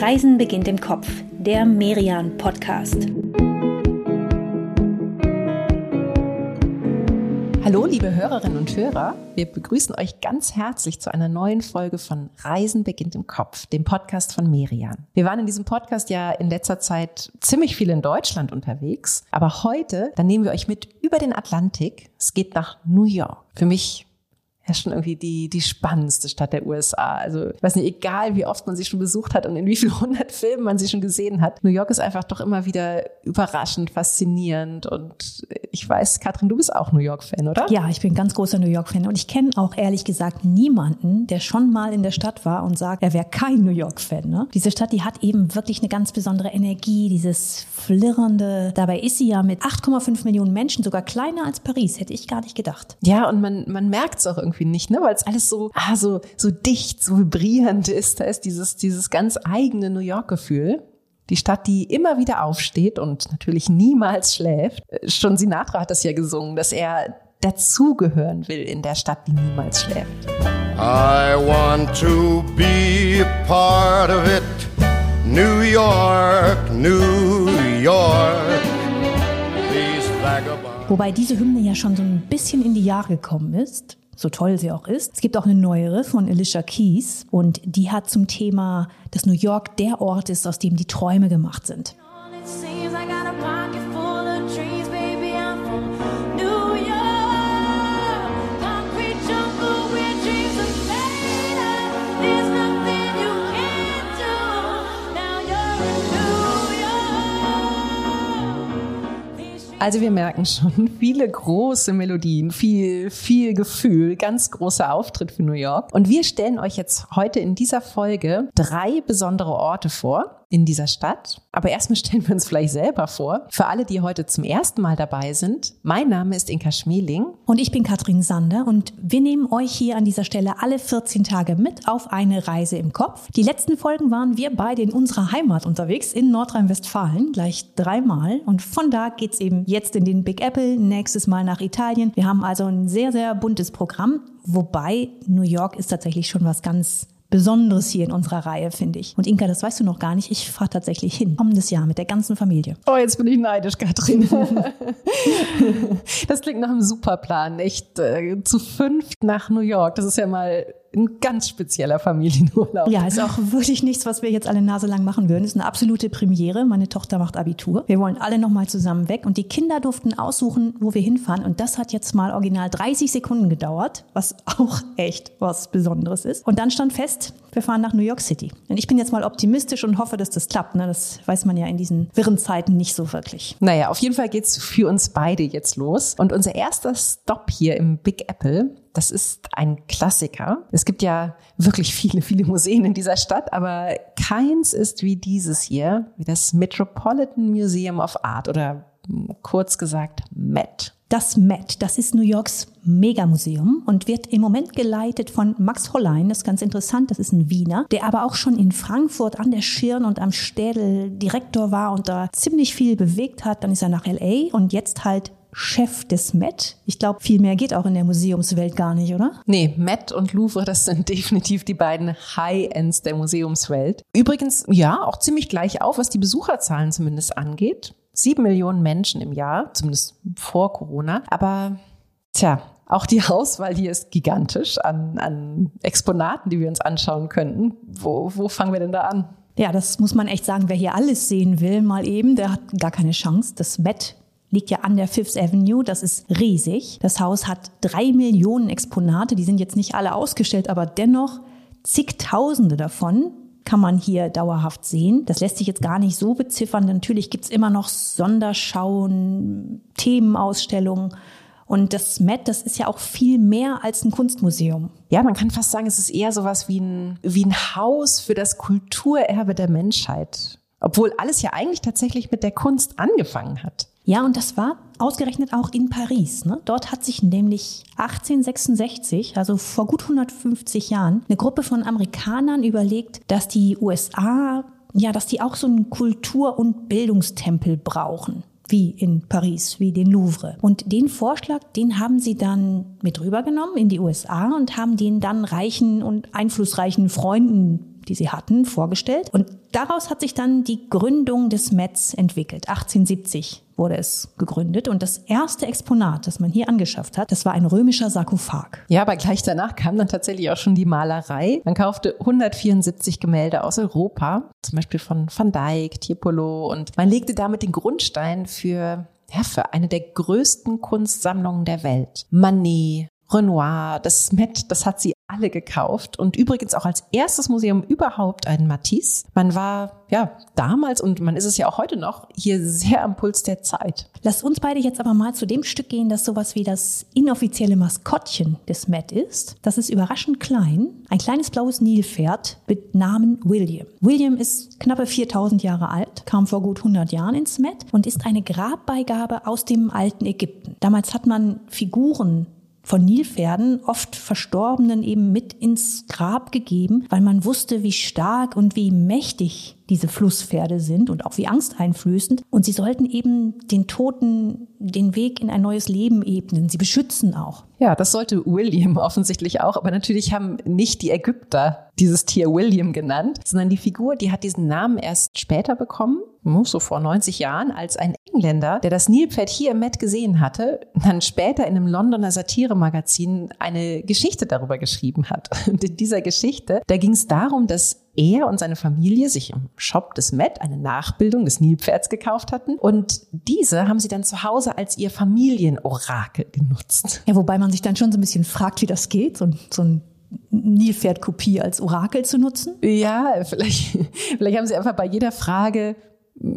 Reisen beginnt im Kopf, der Merian Podcast. Hallo, liebe Hörerinnen und Hörer. Wir begrüßen euch ganz herzlich zu einer neuen Folge von Reisen beginnt im Kopf, dem Podcast von Merian. Wir waren in diesem Podcast ja in letzter Zeit ziemlich viel in Deutschland unterwegs, aber heute, dann nehmen wir euch mit über den Atlantik. Es geht nach New York. Für mich ja schon irgendwie die, die spannendste Stadt der USA. Also ich weiß nicht, egal wie oft man sie schon besucht hat und in wie vielen hundert Filmen man sie schon gesehen hat. New York ist einfach doch immer wieder überraschend, faszinierend und ich weiß, Katrin, du bist auch New York-Fan, oder? Ja, ich bin ganz großer New York-Fan und ich kenne auch ehrlich gesagt niemanden, der schon mal in der Stadt war und sagt, er wäre kein New York-Fan. Ne? Diese Stadt, die hat eben wirklich eine ganz besondere Energie, dieses flirrende. Dabei ist sie ja mit 8,5 Millionen Menschen sogar kleiner als Paris, hätte ich gar nicht gedacht. Ja, und man, man merkt es auch irgendwie irgendwie nicht, ne? Weil es alles so, ah, so, so dicht, so vibrierend ist. Da ist dieses, dieses ganz eigene New York-Gefühl. Die Stadt, die immer wieder aufsteht und natürlich niemals schläft. Schon Sinatra hat das ja gesungen, dass er dazugehören will in der Stadt, die niemals schläft. I want to be a part of it. New York, New York. Wobei diese Hymne ja schon so ein bisschen in die Jahre gekommen ist so toll sie auch ist. Es gibt auch eine neuere von Alicia Keys und die hat zum Thema, dass New York der Ort ist, aus dem die Träume gemacht sind. Also wir merken schon viele große Melodien, viel, viel Gefühl, ganz großer Auftritt für New York. Und wir stellen euch jetzt heute in dieser Folge drei besondere Orte vor in dieser Stadt. Aber erstmal stellen wir uns vielleicht selber vor. Für alle, die heute zum ersten Mal dabei sind, mein Name ist Inka Schmeling. Und ich bin Katrin Sander und wir nehmen euch hier an dieser Stelle alle 14 Tage mit auf eine Reise im Kopf. Die letzten Folgen waren wir beide in unserer Heimat unterwegs, in Nordrhein-Westfalen, gleich dreimal. Und von da geht's eben jetzt in den Big Apple, nächstes Mal nach Italien. Wir haben also ein sehr, sehr buntes Programm. Wobei New York ist tatsächlich schon was ganz Besonderes hier in unserer Reihe, finde ich. Und Inka, das weißt du noch gar nicht. Ich fahre tatsächlich hin. Kommendes Jahr mit der ganzen Familie. Oh, jetzt bin ich neidisch, Katrin. das klingt nach einem Superplan. Echt äh, zu fünft nach New York. Das ist ja mal ein ganz spezieller Familienurlaub. Ja, ist auch wirklich nichts, was wir jetzt alle Nase lang machen würden. Ist eine absolute Premiere. Meine Tochter macht Abitur. Wir wollen alle nochmal zusammen weg und die Kinder durften aussuchen, wo wir hinfahren. Und das hat jetzt mal original 30 Sekunden gedauert, was auch echt was Besonderes ist. Und dann stand fest, wir fahren nach New York City. Und ich bin jetzt mal optimistisch und hoffe, dass das klappt. Ne? Das weiß man ja in diesen wirren Zeiten nicht so wirklich. Naja, auf jeden Fall geht's für uns beide jetzt los. Und unser erster Stop hier im Big Apple das ist ein Klassiker. Es gibt ja wirklich viele, viele Museen in dieser Stadt, aber keins ist wie dieses hier, wie das Metropolitan Museum of Art oder kurz gesagt MET. Das MET, das ist New Yorks Megamuseum und wird im Moment geleitet von Max Hollein. Das ist ganz interessant, das ist ein Wiener, der aber auch schon in Frankfurt an der Schirn und am Städel Direktor war und da ziemlich viel bewegt hat. Dann ist er nach LA und jetzt halt Chef des Met. Ich glaube, viel mehr geht auch in der Museumswelt gar nicht, oder? Nee, Met und Louvre, das sind definitiv die beiden High-Ends der Museumswelt. Übrigens, ja, auch ziemlich gleich auf, was die Besucherzahlen zumindest angeht. Sieben Millionen Menschen im Jahr, zumindest vor Corona. Aber, tja, auch die Auswahl hier ist gigantisch an, an Exponaten, die wir uns anschauen könnten. Wo, wo fangen wir denn da an? Ja, das muss man echt sagen. Wer hier alles sehen will, mal eben, der hat gar keine Chance. Das Met liegt ja an der Fifth Avenue. Das ist riesig. Das Haus hat drei Millionen Exponate. Die sind jetzt nicht alle ausgestellt, aber dennoch zigtausende davon kann man hier dauerhaft sehen. Das lässt sich jetzt gar nicht so beziffern. Natürlich gibt's immer noch Sonderschauen, Themenausstellungen. Und das Met, das ist ja auch viel mehr als ein Kunstmuseum. Ja, man kann fast sagen, es ist eher sowas wie ein, wie ein Haus für das Kulturerbe der Menschheit. Obwohl alles ja eigentlich tatsächlich mit der Kunst angefangen hat. Ja, und das war ausgerechnet auch in Paris. Ne? Dort hat sich nämlich 1866, also vor gut 150 Jahren, eine Gruppe von Amerikanern überlegt, dass die USA, ja, dass die auch so einen Kultur- und Bildungstempel brauchen wie in Paris, wie den Louvre. Und den Vorschlag, den haben sie dann mit rübergenommen in die USA und haben den dann reichen und einflussreichen Freunden die sie hatten, vorgestellt. Und daraus hat sich dann die Gründung des Mets entwickelt. 1870 wurde es gegründet. Und das erste Exponat, das man hier angeschafft hat, das war ein römischer Sarkophag. Ja, aber gleich danach kam dann tatsächlich auch schon die Malerei. Man kaufte 174 Gemälde aus Europa, zum Beispiel von Van Dyck, Tiepolo. Und man legte damit den Grundstein für ja, für eine der größten Kunstsammlungen der Welt. Manet, Renoir, das Met, das hat sie alle gekauft und übrigens auch als erstes Museum überhaupt ein Matisse. Man war ja damals und man ist es ja auch heute noch hier sehr am Puls der Zeit. Lass uns beide jetzt aber mal zu dem Stück gehen, das sowas wie das inoffizielle Maskottchen des Met ist. Das ist überraschend klein, ein kleines blaues Nilpferd mit Namen William. William ist knappe 4000 Jahre alt, kam vor gut 100 Jahren ins Met und ist eine Grabbeigabe aus dem alten Ägypten. Damals hat man Figuren von Nilpferden, oft Verstorbenen eben mit ins Grab gegeben, weil man wusste, wie stark und wie mächtig diese Flusspferde sind und auch wie angsteinflößend. Und sie sollten eben den Toten den Weg in ein neues Leben ebnen. Sie beschützen auch. Ja, das sollte William offensichtlich auch. Aber natürlich haben nicht die Ägypter dieses Tier William genannt, sondern die Figur, die hat diesen Namen erst später bekommen, so vor 90 Jahren, als ein Engländer, der das Nilpferd hier im Met gesehen hatte, dann später in einem Londoner Satiremagazin eine Geschichte darüber geschrieben hat. Und in dieser Geschichte, da ging es darum, dass er und seine Familie sich im Shop des Met eine Nachbildung des Nilpferds gekauft hatten und diese haben sie dann zu Hause als ihr Familienorakel genutzt. Ja, wobei man sich dann schon so ein bisschen fragt, wie das geht, so, so ein Nilpferdkopie als Orakel zu nutzen? Ja, vielleicht, vielleicht haben sie einfach bei jeder Frage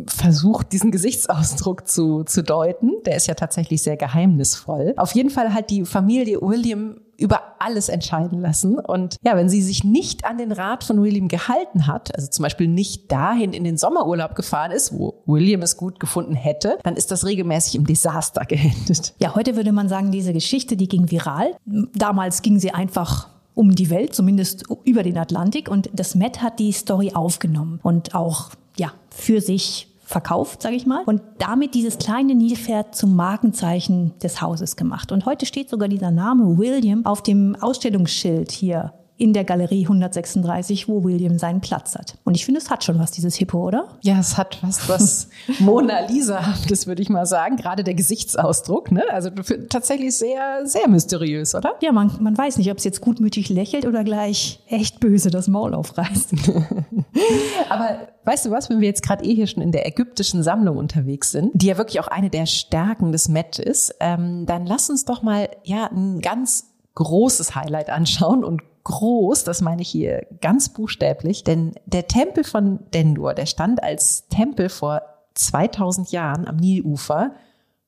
versucht, diesen Gesichtsausdruck zu, zu deuten. Der ist ja tatsächlich sehr geheimnisvoll. Auf jeden Fall hat die Familie William über alles entscheiden lassen. Und ja, wenn sie sich nicht an den Rat von William gehalten hat, also zum Beispiel nicht dahin in den Sommerurlaub gefahren ist, wo William es gut gefunden hätte, dann ist das regelmäßig im Desaster geendet. Ja, heute würde man sagen, diese Geschichte, die ging viral. Damals ging sie einfach um die Welt, zumindest über den Atlantik. Und das Met hat die Story aufgenommen und auch ja, für sich verkauft, sage ich mal, und damit dieses kleine Nilpferd zum Markenzeichen des Hauses gemacht. Und heute steht sogar dieser Name William auf dem Ausstellungsschild hier in der Galerie 136, wo William seinen Platz hat. Und ich finde, es hat schon was, dieses Hippo, oder? Ja, es hat was, was Mona Lisa-haftes, würde ich mal sagen. Gerade der Gesichtsausdruck, ne? Also tatsächlich sehr, sehr mysteriös, oder? Ja, man, man weiß nicht, ob es jetzt gutmütig lächelt oder gleich echt böse das Maul aufreißt. Aber weißt du was, wenn wir jetzt gerade eh hier schon in der ägyptischen Sammlung unterwegs sind, die ja wirklich auch eine der Stärken des Met ist, ähm, dann lass uns doch mal ja ein ganz großes Highlight anschauen und groß, das meine ich hier ganz buchstäblich, denn der Tempel von Dendur, der stand als Tempel vor 2000 Jahren am Nilufer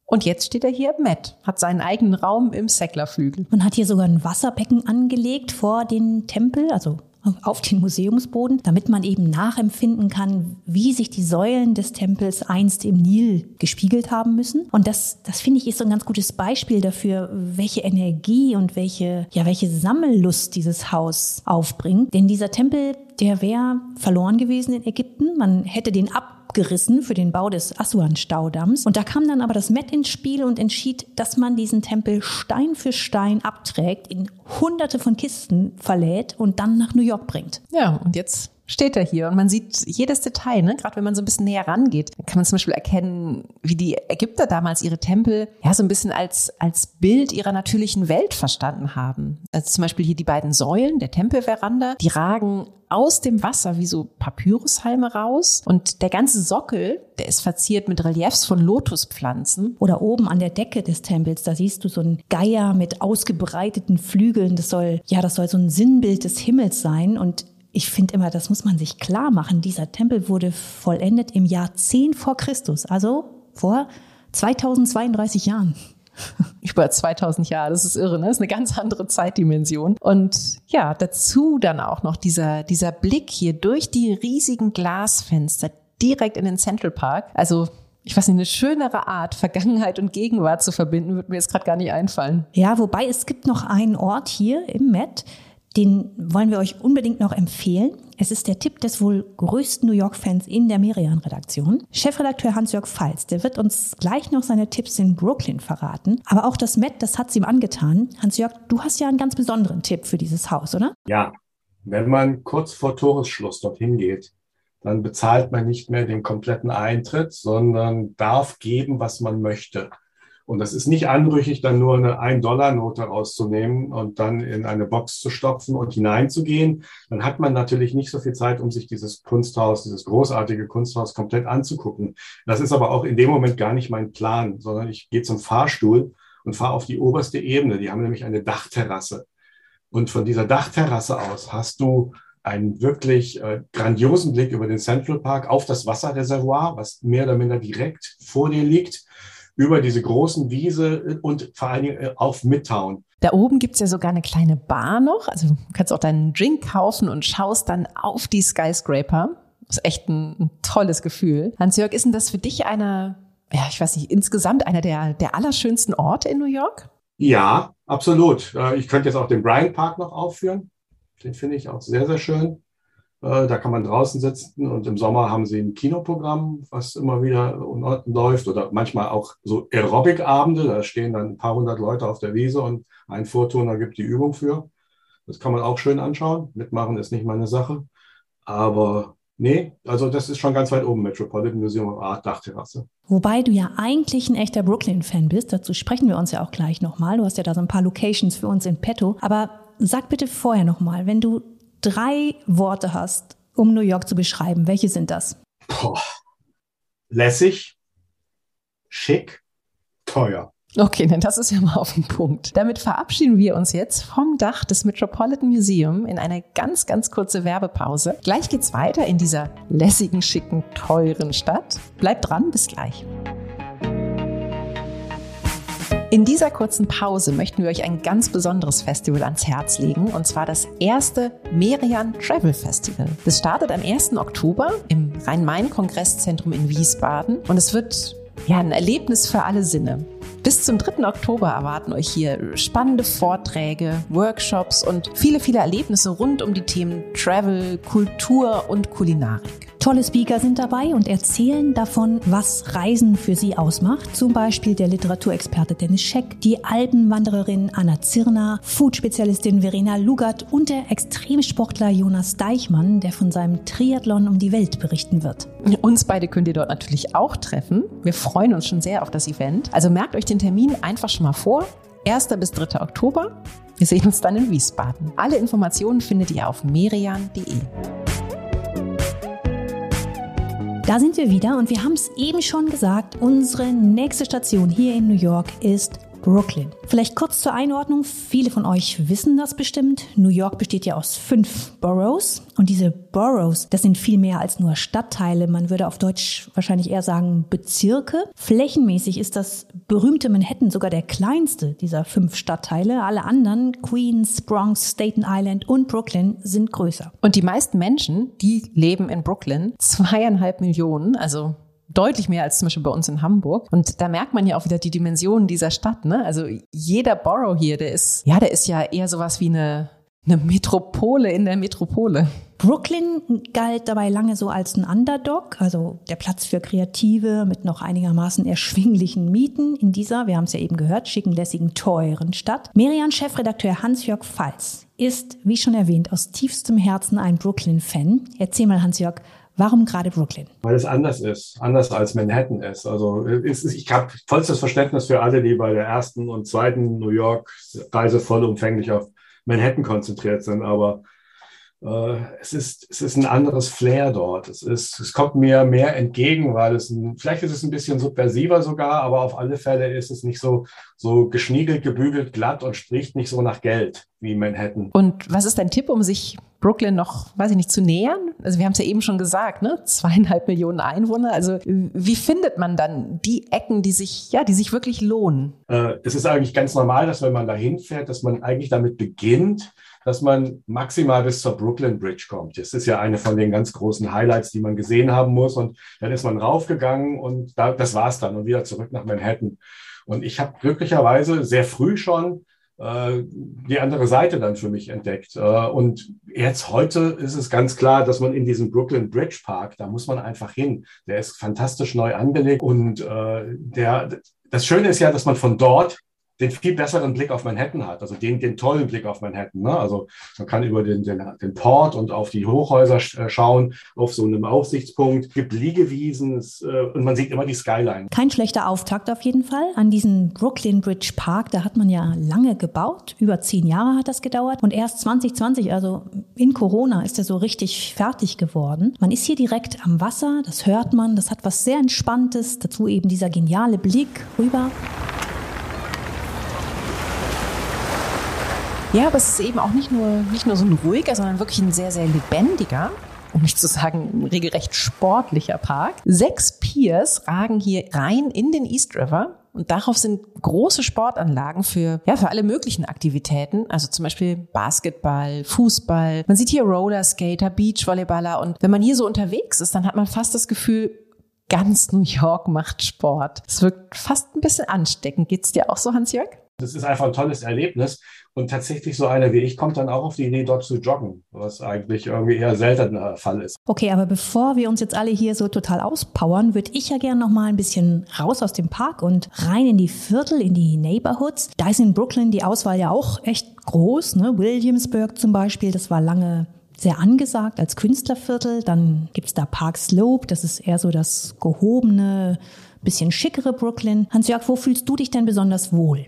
und jetzt steht er hier im Met, hat seinen eigenen Raum im Säcklerflügel. Man hat hier sogar ein Wasserbecken angelegt vor den Tempel, also auf den Museumsboden, damit man eben nachempfinden kann, wie sich die Säulen des Tempels einst im Nil gespiegelt haben müssen. Und das, das finde ich ist so ein ganz gutes Beispiel dafür, welche Energie und welche, ja, welche Sammellust dieses Haus aufbringt. Denn dieser Tempel, der wäre verloren gewesen in Ägypten. Man hätte den ab abgerissen für den Bau des Assuan-Staudamms. Und da kam dann aber das Met ins Spiel und entschied, dass man diesen Tempel Stein für Stein abträgt, in hunderte von Kisten verlädt und dann nach New York bringt. Ja, und jetzt steht er hier und man sieht jedes Detail, ne? gerade wenn man so ein bisschen näher rangeht, kann man zum Beispiel erkennen, wie die Ägypter damals ihre Tempel ja so ein bisschen als, als Bild ihrer natürlichen Welt verstanden haben. Also zum Beispiel hier die beiden Säulen der Tempelveranda, die ragen aus dem Wasser wie so Papyrushalme raus und der ganze Sockel, der ist verziert mit Reliefs von Lotuspflanzen. Oder oben an der Decke des Tempels, da siehst du so einen Geier mit ausgebreiteten Flügeln. Das soll, ja, das soll so ein Sinnbild des Himmels sein und ich finde immer, das muss man sich klar machen. Dieser Tempel wurde vollendet im Jahr 10 vor Christus, also vor 2032 Jahren. Über 2000 Jahre, das ist irre, ne? Das ist eine ganz andere Zeitdimension. Und ja, dazu dann auch noch dieser, dieser Blick hier durch die riesigen Glasfenster direkt in den Central Park. Also ich weiß nicht, eine schönere Art, Vergangenheit und Gegenwart zu verbinden, wird mir jetzt gerade gar nicht einfallen. Ja, wobei es gibt noch einen Ort hier im Met, den wollen wir euch unbedingt noch empfehlen. Es ist der Tipp des wohl größten New York-Fans in der Merian-Redaktion. Chefredakteur Hans-Jörg Falz, der wird uns gleich noch seine Tipps in Brooklyn verraten. Aber auch das Met, das hat's ihm angetan. Hans-Jörg, du hast ja einen ganz besonderen Tipp für dieses Haus, oder? Ja, Wenn man kurz vor Toresschluss dorthin geht, dann bezahlt man nicht mehr den kompletten Eintritt, sondern darf geben, was man möchte. Und das ist nicht anrüchig, dann nur eine 1-Dollar-Note rauszunehmen und dann in eine Box zu stopfen und hineinzugehen. Dann hat man natürlich nicht so viel Zeit, um sich dieses Kunsthaus, dieses großartige Kunsthaus komplett anzugucken. Das ist aber auch in dem Moment gar nicht mein Plan, sondern ich gehe zum Fahrstuhl und fahre auf die oberste Ebene. Die haben nämlich eine Dachterrasse. Und von dieser Dachterrasse aus hast du einen wirklich äh, grandiosen Blick über den Central Park auf das Wasserreservoir, was mehr oder minder direkt vor dir liegt über diese großen Wiese und vor allen Dingen äh, auf Midtown. Da oben gibt's ja sogar eine kleine Bar noch. Also du kannst auch deinen Drink kaufen und schaust dann auf die Skyscraper. Das ist echt ein, ein tolles Gefühl. Hans-Jörg, ist denn das für dich einer, ja, ich weiß nicht, insgesamt einer der, der allerschönsten Orte in New York? Ja, absolut. Äh, ich könnte jetzt auch den Bryant Park noch aufführen. Den finde ich auch sehr, sehr schön. Äh, da kann man draußen sitzen und im Sommer haben sie ein Kinoprogramm, was immer wieder läuft oder manchmal auch so Aerobic-Abende. Da stehen dann ein paar hundert Leute auf der Wiese und ein Vorturner gibt die Übung für. Das kann man auch schön anschauen. Mitmachen ist nicht meine Sache. Aber nee, also das ist schon ganz weit oben, Metropolitan Museum of Art, Dachterrasse. Wobei du ja eigentlich ein echter Brooklyn-Fan bist. Dazu sprechen wir uns ja auch gleich nochmal. Du hast ja da so ein paar Locations für uns in petto. Aber sag bitte vorher nochmal, wenn du drei Worte hast, um New York zu beschreiben, welche sind das? Boah. Lässig, schick, teuer. Okay, denn das ist ja mal auf den Punkt. Damit verabschieden wir uns jetzt vom Dach des Metropolitan Museum in eine ganz, ganz kurze Werbepause. Gleich geht's weiter in dieser lässigen, schicken, teuren Stadt. Bleibt dran, bis gleich. In dieser kurzen Pause möchten wir euch ein ganz besonderes Festival ans Herz legen, und zwar das erste Merian Travel Festival. Das startet am 1. Oktober im Rhein-Main-Kongresszentrum in Wiesbaden und es wird ja ein Erlebnis für alle Sinne. Bis zum 3. Oktober erwarten euch hier spannende Vorträge, Workshops und viele, viele Erlebnisse rund um die Themen Travel, Kultur und Kulinarik. Tolle Speaker sind dabei und erzählen davon, was Reisen für sie ausmacht. Zum Beispiel der Literaturexperte Dennis Scheck, die Alpenwandererin Anna Zirner, Food-Spezialistin Verena Lugert und der Extremsportler Jonas Deichmann, der von seinem Triathlon um die Welt berichten wird. Uns beide könnt ihr dort natürlich auch treffen. Wir freuen uns schon sehr auf das Event. Also merkt euch den Termin einfach schon mal vor. 1. bis 3. Oktober. Wir sehen uns dann in Wiesbaden. Alle Informationen findet ihr auf merian.de. Da sind wir wieder und wir haben es eben schon gesagt, unsere nächste Station hier in New York ist Brooklyn. Vielleicht kurz zur Einordnung. Viele von euch wissen das bestimmt. New York besteht ja aus fünf Boroughs. Und diese Boroughs, das sind viel mehr als nur Stadtteile. Man würde auf Deutsch wahrscheinlich eher sagen Bezirke. Flächenmäßig ist das berühmte Manhattan sogar der kleinste dieser fünf Stadtteile. Alle anderen, Queens, Bronx, Staten Island und Brooklyn, sind größer. Und die meisten Menschen, die leben in Brooklyn, zweieinhalb Millionen, also deutlich mehr als zum Beispiel bei uns in Hamburg. Und da merkt man ja auch wieder die Dimensionen dieser Stadt. Ne? Also jeder Borough hier, der ist, ja, der ist ja eher sowas wie eine, eine Metropole in der Metropole. Brooklyn galt dabei lange so als ein Underdog, also der Platz für Kreative mit noch einigermaßen erschwinglichen Mieten in dieser, wir haben es ja eben gehört, schicken, lässigen, teuren Stadt. Merian-Chefredakteur Hans-Jörg Pfalz ist, wie schon erwähnt, aus tiefstem Herzen ein Brooklyn-Fan. Erzähl mal, Hans-Jörg, Warum gerade Brooklyn? Weil es anders ist, anders als Manhattan ist. Also ist, ich habe vollstes Verständnis für alle, die bei der ersten und zweiten New York-Reise vollumfänglich auf Manhattan konzentriert sind. Aber es, ist, es ist ein anderes Flair dort. Es, ist, es kommt mir mehr entgegen, weil es ein, vielleicht ist es ein bisschen subversiver sogar, aber auf alle Fälle ist es nicht so, so geschniegelt, gebügelt, glatt und spricht nicht so nach Geld wie Manhattan. Und was ist dein Tipp, um sich Brooklyn noch, weiß ich nicht, zu nähern? Also wir haben es ja eben schon gesagt, ne? Zweieinhalb Millionen Einwohner. Also wie findet man dann die Ecken, die sich, ja, die sich wirklich lohnen? Äh, es ist eigentlich ganz normal, dass wenn man da hinfährt, dass man eigentlich damit beginnt, dass man maximal bis zur Brooklyn Bridge kommt. Das ist ja eine von den ganz großen Highlights, die man gesehen haben muss. Und dann ist man raufgegangen und da, das war's dann und wieder zurück nach Manhattan. Und ich habe glücklicherweise sehr früh schon äh, die andere Seite dann für mich entdeckt. Äh, und jetzt heute ist es ganz klar, dass man in diesem Brooklyn Bridge Park, da muss man einfach hin. Der ist fantastisch neu angelegt und äh, der, das Schöne ist ja, dass man von dort den viel besseren Blick auf Manhattan hat, also den, den tollen Blick auf Manhattan. Ne? Also man kann über den, den, den Port und auf die Hochhäuser äh, schauen, auf so einem Aussichtspunkt, gibt Liegewiesen es, äh, und man sieht immer die Skyline. Kein schlechter Auftakt auf jeden Fall an diesen Brooklyn Bridge Park. Da hat man ja lange gebaut, über zehn Jahre hat das gedauert und erst 2020, also in Corona, ist er so richtig fertig geworden. Man ist hier direkt am Wasser, das hört man, das hat was sehr Entspanntes, dazu eben dieser geniale Blick rüber. Ja, aber es ist eben auch nicht nur, nicht nur so ein ruhiger, sondern wirklich ein sehr, sehr lebendiger um nicht zu sagen, regelrecht sportlicher Park. Sechs Piers ragen hier rein in den East River. Und darauf sind große Sportanlagen für, ja, für alle möglichen Aktivitäten. Also zum Beispiel Basketball, Fußball. Man sieht hier Rollerskater, Beachvolleyballer. Und wenn man hier so unterwegs ist, dann hat man fast das Gefühl, ganz New York macht Sport. Es wirkt fast ein bisschen ansteckend. Geht's dir auch so, Hans-Jörg? Das ist einfach ein tolles Erlebnis. Und tatsächlich so einer wie ich kommt dann auch auf die Idee, dort zu joggen, was eigentlich irgendwie eher seltener Fall ist. Okay, aber bevor wir uns jetzt alle hier so total auspowern, würde ich ja gerne noch mal ein bisschen raus aus dem Park und rein in die Viertel, in die Neighborhoods. Da ist in Brooklyn die Auswahl ja auch echt groß. Ne? Williamsburg zum Beispiel, das war lange sehr angesagt als Künstlerviertel. Dann gibt's da Park Slope, das ist eher so das gehobene, bisschen schickere Brooklyn. Hans-Jörg, wo fühlst du dich denn besonders wohl?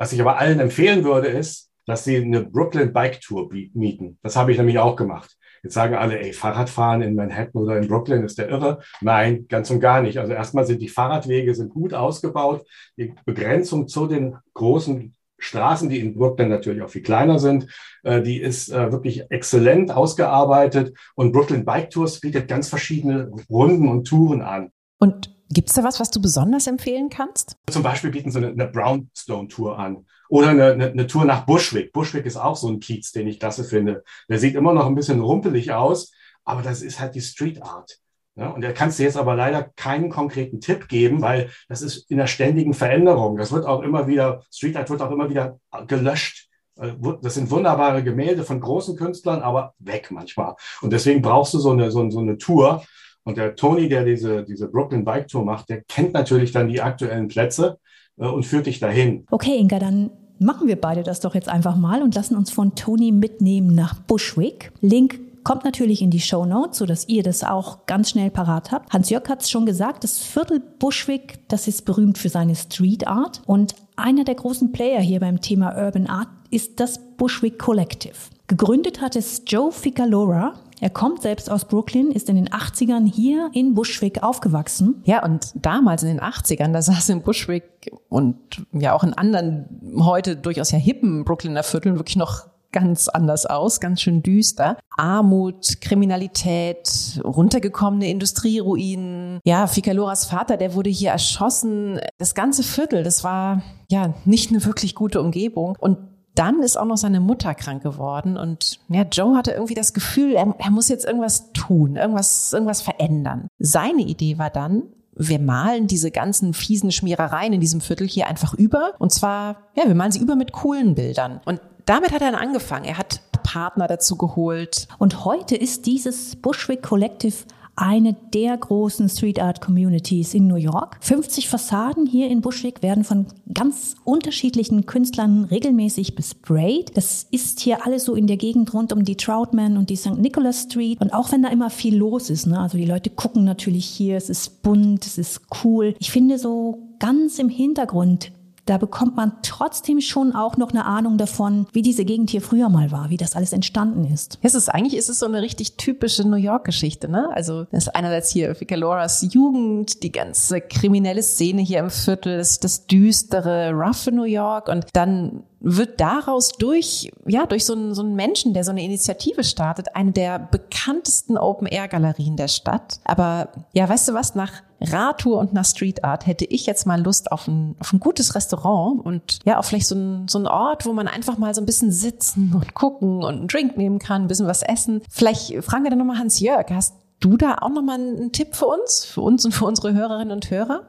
Was ich aber allen empfehlen würde, ist, dass sie eine Brooklyn Bike Tour mieten. Das habe ich nämlich auch gemacht. Jetzt sagen alle, ey, Fahrradfahren in Manhattan oder in Brooklyn ist der irre. Nein, ganz und gar nicht. Also erstmal sind die Fahrradwege sind gut ausgebaut. Die Begrenzung zu den großen Straßen, die in Brooklyn natürlich auch viel kleiner sind, äh, die ist äh, wirklich exzellent ausgearbeitet. Und Brooklyn Bike Tours bietet ganz verschiedene Runden und Touren an. Und Gibt es da was, was du besonders empfehlen kannst? Zum Beispiel bieten sie eine, eine Brownstone-Tour an oder eine, eine, eine, Tour nach Bushwick. Bushwick ist auch so ein Kiez, den ich klasse finde. Der sieht immer noch ein bisschen rumpelig aus, aber das ist halt die Street Art. Ja, und da kannst du jetzt aber leider keinen konkreten Tipp geben, weil das ist in der ständigen Veränderung. Das wird auch immer wieder, Street Art wird auch immer wieder gelöscht. Äh, das sind wunderbare Gemälde von großen Künstlern, aber weg manchmal. Und deswegen brauchst du so eine, so, so eine Tour, und der Tony, der diese, diese Brooklyn Bike Tour macht, der kennt natürlich dann die aktuellen Plätze äh, und führt dich dahin. Okay, Inga, dann machen wir beide das doch jetzt einfach mal und lassen uns von Tony mitnehmen nach Bushwick. Link kommt natürlich in die Show Notes, sodass ihr das auch ganz schnell parat habt. Hans-Jörg hat es schon gesagt, das Viertel Bushwick, das ist berühmt für seine Street Art und einer der großen Player hier beim Thema Urban Art ist das Bushwick Collective. Gegründet hat es Joe Ficalora, er kommt selbst aus Brooklyn, ist in den 80ern hier in Bushwick aufgewachsen. Ja, und damals in den 80ern, da saß in Bushwick und ja auch in anderen heute durchaus ja hippen Brooklyner Vierteln wirklich noch ganz anders aus, ganz schön düster. Armut, Kriminalität, runtergekommene Industrieruinen. Ja, Ficaloras Vater, der wurde hier erschossen. Das ganze Viertel, das war ja nicht eine wirklich gute Umgebung. Und dann ist auch noch seine Mutter krank geworden und ja, Joe hatte irgendwie das Gefühl, er, er muss jetzt irgendwas tun, irgendwas, irgendwas verändern. Seine Idee war dann, wir malen diese ganzen fiesen Schmierereien in diesem Viertel hier einfach über. Und zwar, ja, wir malen sie über mit coolen Bildern. Und damit hat er dann angefangen. Er hat Partner dazu geholt. Und heute ist dieses Bushwick Collective eine der großen Street Art Communities in New York. 50 Fassaden hier in Bushwick werden von ganz unterschiedlichen Künstlern regelmäßig besprayt. Das ist hier alles so in der Gegend rund um die Troutman und die St. Nicholas Street. Und auch wenn da immer viel los ist, ne? also die Leute gucken natürlich hier, es ist bunt, es ist cool. Ich finde so ganz im Hintergrund da bekommt man trotzdem schon auch noch eine Ahnung davon, wie diese Gegend hier früher mal war, wie das alles entstanden ist. Es ist eigentlich ist es so eine richtig typische New York Geschichte, ne? Also, das ist einerseits hier Ficaloras Jugend, die ganze kriminelle Szene hier im Viertel, das, das düstere, roughe New York und dann wird daraus durch, ja, durch so einen, so einen Menschen, der so eine Initiative startet, eine der bekanntesten Open-Air-Galerien der Stadt. Aber ja, weißt du was, nach Radtour und nach Street Art hätte ich jetzt mal Lust auf ein, auf ein gutes Restaurant und ja, auch vielleicht so ein, so ein Ort, wo man einfach mal so ein bisschen sitzen und gucken und einen Drink nehmen kann, ein bisschen was essen. Vielleicht fragen wir dann nochmal Hans-Jörg, hast du da auch nochmal einen Tipp für uns, für uns und für unsere Hörerinnen und Hörer?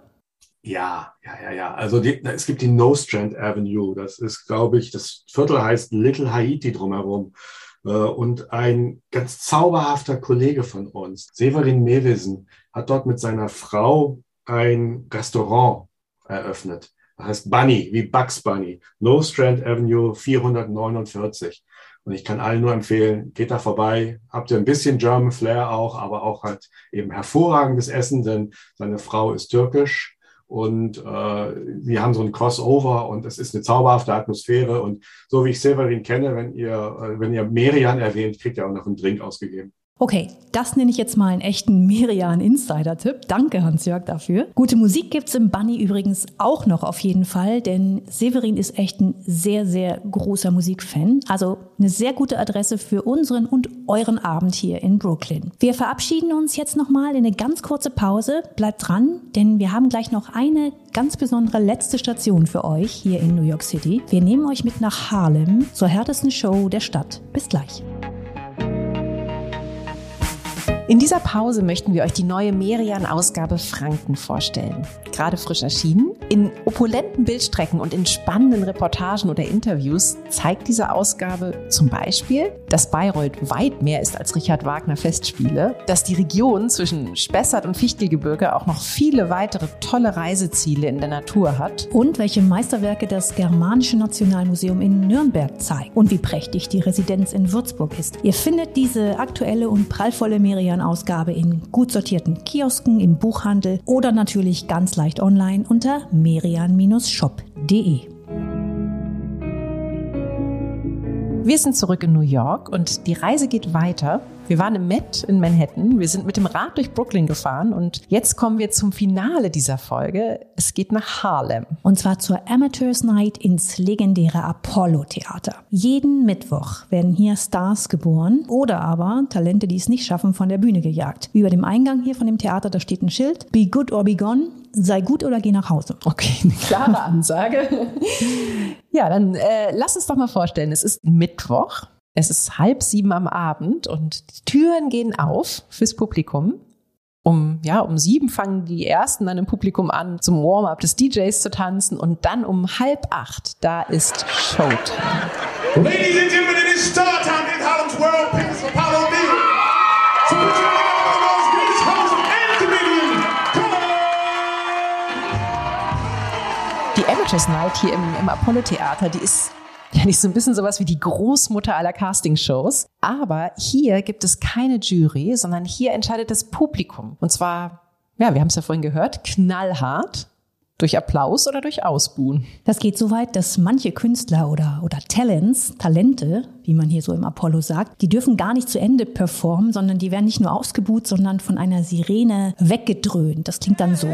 Ja, ja, ja, ja. Also die, es gibt die No Strand Avenue. Das ist, glaube ich, das Viertel heißt Little Haiti drumherum. Äh, und ein ganz zauberhafter Kollege von uns, Severin Mewisen, hat dort mit seiner Frau ein Restaurant eröffnet. heißt Bunny, wie Bugs Bunny. No Strand Avenue 449. Und ich kann allen nur empfehlen, geht da vorbei, habt ihr ein bisschen German Flair auch, aber auch halt eben hervorragendes Essen, denn seine Frau ist türkisch und äh, sie haben so ein Crossover und es ist eine zauberhafte Atmosphäre und so wie ich Severin kenne, wenn ihr, äh, wenn ihr Merian erwähnt, kriegt ihr auch noch einen Drink ausgegeben. Okay, das nenne ich jetzt mal einen echten Merian-Insider-Tipp. Danke, Hans-Jörg, dafür. Gute Musik gibt's im Bunny übrigens auch noch auf jeden Fall, denn Severin ist echt ein sehr, sehr großer Musikfan. Also eine sehr gute Adresse für unseren und euren Abend hier in Brooklyn. Wir verabschieden uns jetzt nochmal in eine ganz kurze Pause. Bleibt dran, denn wir haben gleich noch eine ganz besondere letzte Station für euch hier in New York City. Wir nehmen euch mit nach Harlem zur härtesten Show der Stadt. Bis gleich. In dieser Pause möchten wir euch die neue Merian-Ausgabe Franken vorstellen. Gerade frisch erschienen. In opulenten Bildstrecken und in spannenden Reportagen oder Interviews zeigt diese Ausgabe zum Beispiel, dass Bayreuth weit mehr ist als Richard Wagner Festspiele, dass die Region zwischen Spessart und Fichtelgebirge auch noch viele weitere tolle Reiseziele in der Natur hat. Und welche Meisterwerke das Germanische Nationalmuseum in Nürnberg zeigt und wie prächtig die Residenz in Würzburg ist. Ihr findet diese aktuelle und prallvolle Merian Ausgabe in gut sortierten Kiosken, im Buchhandel oder natürlich ganz leicht online unter merian-shop.de. Wir sind zurück in New York und die Reise geht weiter. Wir waren im Met in Manhattan. Wir sind mit dem Rad durch Brooklyn gefahren und jetzt kommen wir zum Finale dieser Folge. Es geht nach Harlem. Und zwar zur Amateurs Night ins legendäre Apollo Theater. Jeden Mittwoch werden hier Stars geboren oder aber Talente, die es nicht schaffen, von der Bühne gejagt. Über dem Eingang hier von dem Theater, da steht ein Schild. Be good or be gone sei gut oder geh nach Hause. Okay, eine klare Ansage. ja, dann äh, lass uns doch mal vorstellen, es ist Mittwoch, es ist halb sieben am Abend und die Türen gehen auf fürs Publikum. Um, ja, um sieben fangen die ersten dann im Publikum an, zum Warm-up des DJs zu tanzen und dann um halb acht, da ist Showtime. Ladies and Gentlemen, it is Startime in Harlem's World Amateurs Night hier im, im Apollo Theater, die ist ja nicht so ein bisschen sowas wie die Großmutter aller Castingshows. Aber hier gibt es keine Jury, sondern hier entscheidet das Publikum. Und zwar, ja, wir haben es ja vorhin gehört, knallhart. Durch Applaus oder durch Ausbuhen? Das geht so weit, dass manche Künstler oder, oder Talents, Talente, wie man hier so im Apollo sagt, die dürfen gar nicht zu Ende performen, sondern die werden nicht nur ausgebuht, sondern von einer Sirene weggedröhnt. Das klingt dann so.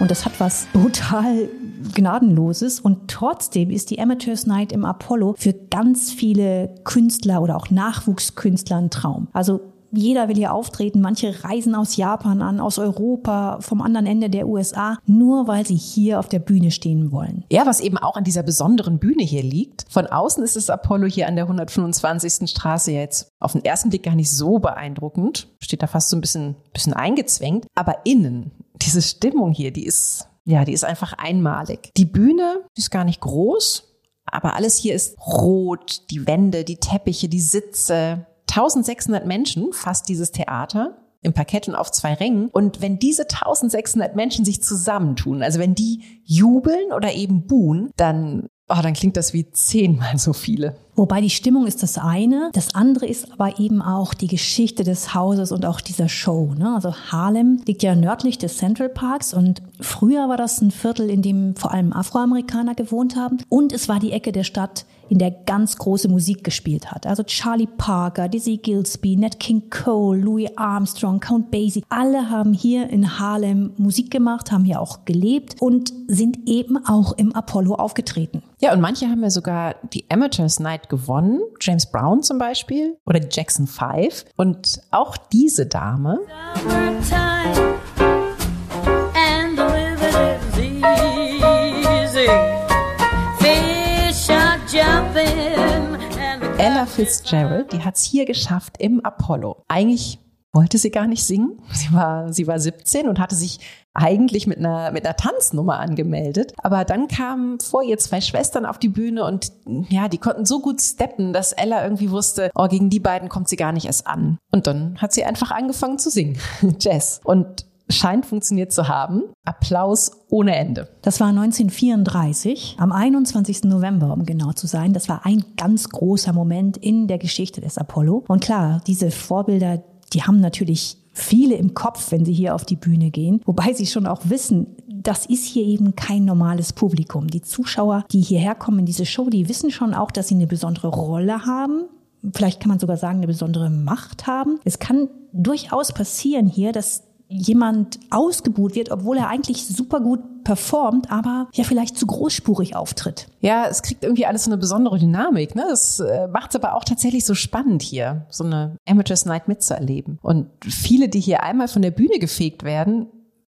Und das hat was brutal Gnadenloses. Und trotzdem ist die Amateurs Night im Apollo für ganz viele Künstler oder auch Nachwuchskünstler ein Traum. Also jeder will hier auftreten. Manche reisen aus Japan an, aus Europa, vom anderen Ende der USA, nur weil sie hier auf der Bühne stehen wollen. Ja, was eben auch an dieser besonderen Bühne hier liegt. Von außen ist das Apollo hier an der 125. Straße jetzt auf den ersten Blick gar nicht so beeindruckend. Steht da fast so ein bisschen, bisschen eingezwängt. Aber innen, diese Stimmung hier, die ist, ja, die ist einfach einmalig. Die Bühne, die ist gar nicht groß. Aber alles hier ist rot, die Wände, die Teppiche, die Sitze, 1600 Menschen fasst dieses Theater im Parkett und auf zwei Rängen. Und wenn diese 1600 Menschen sich zusammentun, also wenn die jubeln oder eben buhen, dann, oh, dann klingt das wie zehnmal so viele. Wobei die Stimmung ist das eine, das andere ist aber eben auch die Geschichte des Hauses und auch dieser Show. Ne? Also Harlem liegt ja nördlich des Central Parks und früher war das ein Viertel, in dem vor allem Afroamerikaner gewohnt haben und es war die Ecke der Stadt, in der ganz große Musik gespielt hat. Also Charlie Parker, Dizzy Gillespie, Nat King Cole, Louis Armstrong, Count Basie, alle haben hier in Harlem Musik gemacht, haben hier auch gelebt und sind eben auch im Apollo aufgetreten. Ja, und manche haben ja sogar die Amateurs Night gewonnen. James Brown zum Beispiel oder Jackson 5. Und auch diese Dame. Ella Fitzgerald, die hat es hier geschafft im Apollo. Eigentlich wollte sie gar nicht singen. Sie war, sie war 17 und hatte sich eigentlich mit einer, mit einer Tanznummer angemeldet. Aber dann kamen vor ihr zwei Schwestern auf die Bühne und ja, die konnten so gut steppen, dass Ella irgendwie wusste, oh, gegen die beiden kommt sie gar nicht erst an. Und dann hat sie einfach angefangen zu singen. Jazz. Und scheint funktioniert zu haben. Applaus ohne Ende. Das war 1934, am 21. November, um genau zu sein. Das war ein ganz großer Moment in der Geschichte des Apollo. Und klar, diese Vorbilder, die haben natürlich viele im Kopf, wenn sie hier auf die Bühne gehen, wobei sie schon auch wissen, das ist hier eben kein normales Publikum. Die Zuschauer, die hierher kommen in diese Show, die wissen schon auch, dass sie eine besondere Rolle haben. Vielleicht kann man sogar sagen, eine besondere Macht haben. Es kann durchaus passieren hier, dass jemand ausgebuht wird, obwohl er eigentlich super gut performt, aber ja vielleicht zu großspurig auftritt. Ja, es kriegt irgendwie alles so eine besondere Dynamik. Ne? Das äh, macht es aber auch tatsächlich so spannend hier, so eine Amateurs Night mitzuerleben. Und viele, die hier einmal von der Bühne gefegt werden,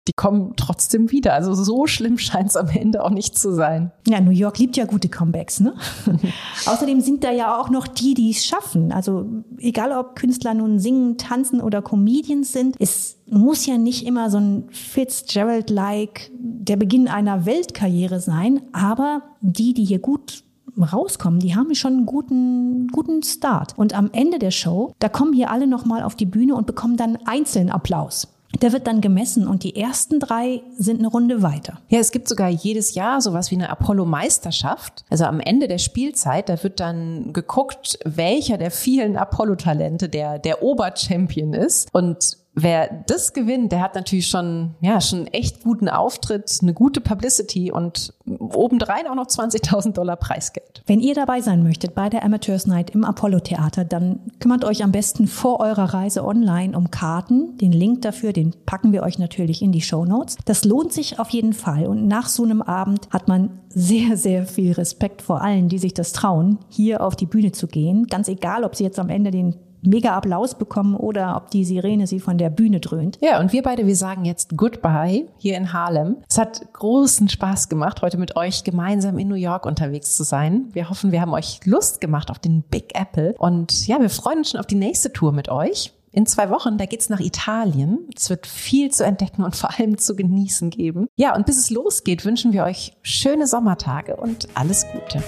die kommen trotzdem wieder. Also so schlimm scheint es am Ende auch nicht zu sein. Ja, New York liebt ja gute Comebacks, ne? Außerdem sind da ja auch noch die, die es schaffen. Also egal ob Künstler nun singen, tanzen oder Comedians sind, es muss ja nicht immer so ein Fitzgerald-like der Beginn einer Weltkarriere sein, aber die, die hier gut rauskommen, die haben schon einen guten, guten Start. Und am Ende der Show, da kommen hier alle nochmal auf die Bühne und bekommen dann einzelnen Applaus. Der wird dann gemessen und die ersten drei sind eine Runde weiter. Ja, es gibt sogar jedes Jahr sowas wie eine Apollo-Meisterschaft. Also am Ende der Spielzeit, da wird dann geguckt, welcher der vielen Apollo-Talente der, der Oberchampion ist. Und wer das gewinnt, der hat natürlich schon, ja, schon echt guten Auftritt, eine gute Publicity und obendrein auch noch 20.000 Dollar Preisgeld. Wenn ihr dabei sein möchtet bei der Amateurs Night im Apollo Theater, dann kümmert euch am besten vor eurer Reise online um Karten. Den Link dafür, den packen wir euch natürlich in die Show Notes. Das lohnt sich auf jeden Fall und nach so einem Abend hat man sehr, sehr viel Respekt vor allen, die sich das trauen, hier auf die Bühne zu gehen. Ganz egal, ob sie jetzt am Ende den mega Applaus bekommen oder ob die Sirene sie von der Bühne dröhnt. Ja, und wir beide, wir sagen jetzt Goodbye hier in Harlem. Es hat großen Spaß gemacht, heute mit euch gemeinsam in New York unterwegs zu sein. Wir hoffen, wir haben euch Lust gemacht auf den Big Apple. Und ja, wir freuen uns schon auf die nächste Tour mit euch. In zwei Wochen, da geht's nach Italien. Es wird viel zu entdecken und vor allem zu genießen geben. Ja, und bis es losgeht, wünschen wir euch schöne Sommertage und alles Gute.